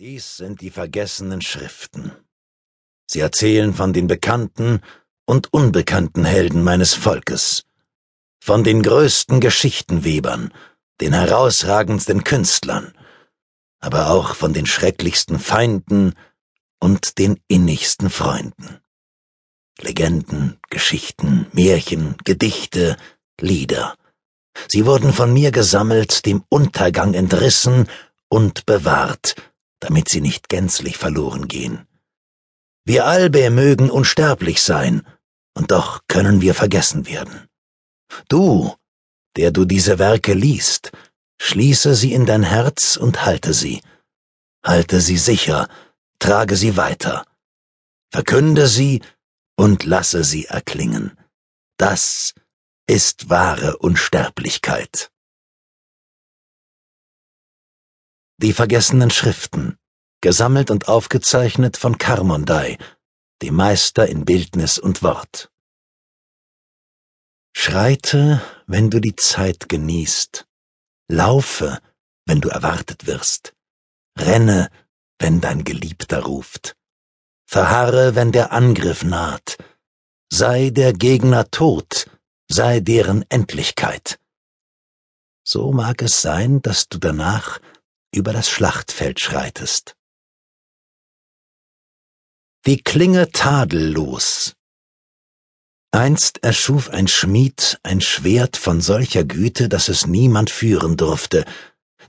Dies sind die vergessenen Schriften. Sie erzählen von den bekannten und unbekannten Helden meines Volkes, von den größten Geschichtenwebern, den herausragendsten Künstlern, aber auch von den schrecklichsten Feinden und den innigsten Freunden. Legenden, Geschichten, Märchen, Gedichte, Lieder. Sie wurden von mir gesammelt, dem Untergang entrissen und bewahrt, damit sie nicht gänzlich verloren gehen. Wir Albe mögen unsterblich sein, und doch können wir vergessen werden. Du, der du diese Werke liest, schließe sie in dein Herz und halte sie. Halte sie sicher, trage sie weiter. Verkünde sie und lasse sie erklingen. Das ist wahre Unsterblichkeit. Die vergessenen Schriften, gesammelt und aufgezeichnet von Karmondai, dem Meister in Bildnis und Wort. Schreite, wenn du die Zeit genießt, laufe, wenn du erwartet wirst, renne, wenn dein Geliebter ruft, verharre, wenn der Angriff naht, sei der Gegner tot, sei deren Endlichkeit. So mag es sein, dass du danach über das Schlachtfeld schreitest. Die Klinge tadellos. Einst erschuf ein Schmied ein Schwert von solcher Güte, dass es niemand führen durfte,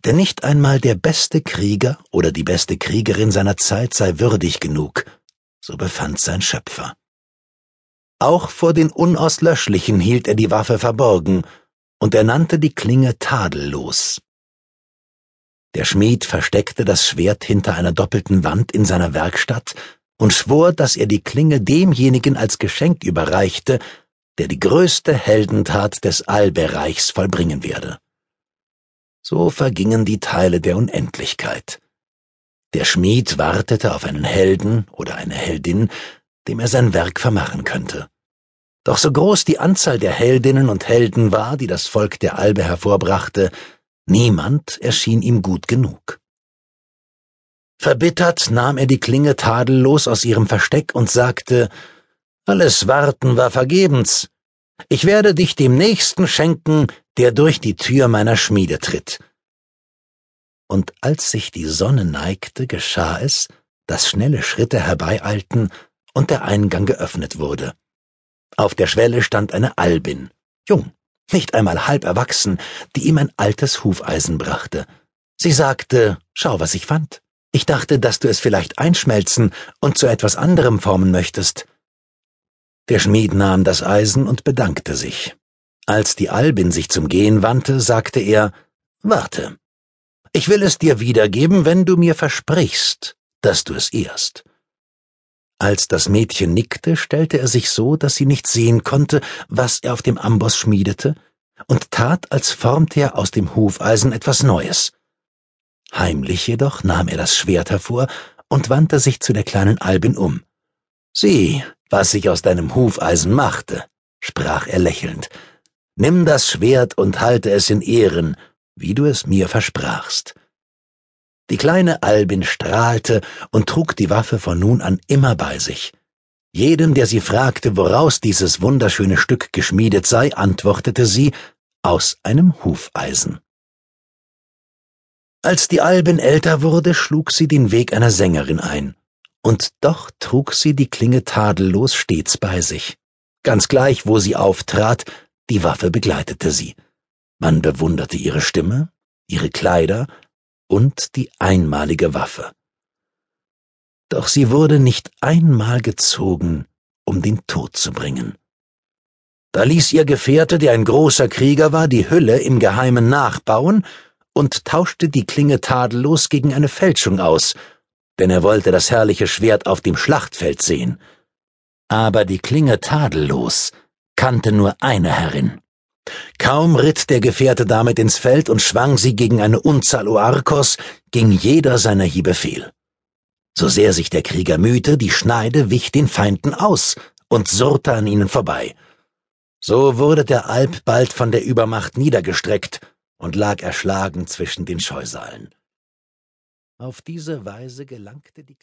denn nicht einmal der beste Krieger oder die beste Kriegerin seiner Zeit sei würdig genug, so befand sein Schöpfer. Auch vor den Unauslöschlichen hielt er die Waffe verborgen, und er nannte die Klinge tadellos. Der Schmied versteckte das Schwert hinter einer doppelten Wand in seiner Werkstatt und schwor, dass er die Klinge demjenigen als Geschenk überreichte, der die größte Heldentat des Allbereichs vollbringen werde. So vergingen die Teile der Unendlichkeit. Der Schmied wartete auf einen Helden oder eine Heldin, dem er sein Werk vermachen könnte. Doch so groß die Anzahl der Heldinnen und Helden war, die das Volk der Albe hervorbrachte, Niemand erschien ihm gut genug. Verbittert nahm er die Klinge tadellos aus ihrem Versteck und sagte, alles Warten war vergebens. Ich werde dich dem Nächsten schenken, der durch die Tür meiner Schmiede tritt. Und als sich die Sonne neigte, geschah es, dass schnelle Schritte herbeieilten und der Eingang geöffnet wurde. Auf der Schwelle stand eine Albin, jung, nicht einmal halb erwachsen, die ihm ein altes Hufeisen brachte. Sie sagte, schau, was ich fand. Ich dachte, dass du es vielleicht einschmelzen und zu etwas anderem formen möchtest. Der Schmied nahm das Eisen und bedankte sich. Als die Albin sich zum Gehen wandte, sagte er, Warte. Ich will es dir wiedergeben, wenn du mir versprichst, dass du es ehrst. Als das Mädchen nickte, stellte er sich so, dass sie nicht sehen konnte, was er auf dem Amboss schmiedete, und tat, als formte er aus dem Hufeisen etwas Neues. Heimlich jedoch nahm er das Schwert hervor und wandte sich zu der kleinen Albin um. Sieh, was ich aus deinem Hufeisen machte, sprach er lächelnd. Nimm das Schwert und halte es in Ehren, wie du es mir versprachst. Die kleine Albin strahlte und trug die Waffe von nun an immer bei sich. Jedem, der sie fragte, woraus dieses wunderschöne Stück geschmiedet sei, antwortete sie aus einem Hufeisen. Als die Albin älter wurde, schlug sie den Weg einer Sängerin ein, und doch trug sie die Klinge tadellos stets bei sich. Ganz gleich, wo sie auftrat, die Waffe begleitete sie. Man bewunderte ihre Stimme, ihre Kleider und die einmalige Waffe. Doch sie wurde nicht einmal gezogen, um den Tod zu bringen. Da ließ ihr Gefährte, der ein großer Krieger war, die Hülle im Geheimen nachbauen und tauschte die Klinge tadellos gegen eine Fälschung aus, denn er wollte das herrliche Schwert auf dem Schlachtfeld sehen. Aber die Klinge tadellos kannte nur eine Herrin. Kaum ritt der Gefährte damit ins Feld und schwang sie gegen eine Unzahl Oarkos, ging jeder seiner Hiebe fehl. So sehr sich der Krieger mühte, die Schneide wich den Feinden aus und surrte an ihnen vorbei. So wurde der Alp bald von der Übermacht niedergestreckt und lag erschlagen zwischen den Scheusalen. Auf diese Weise gelangte die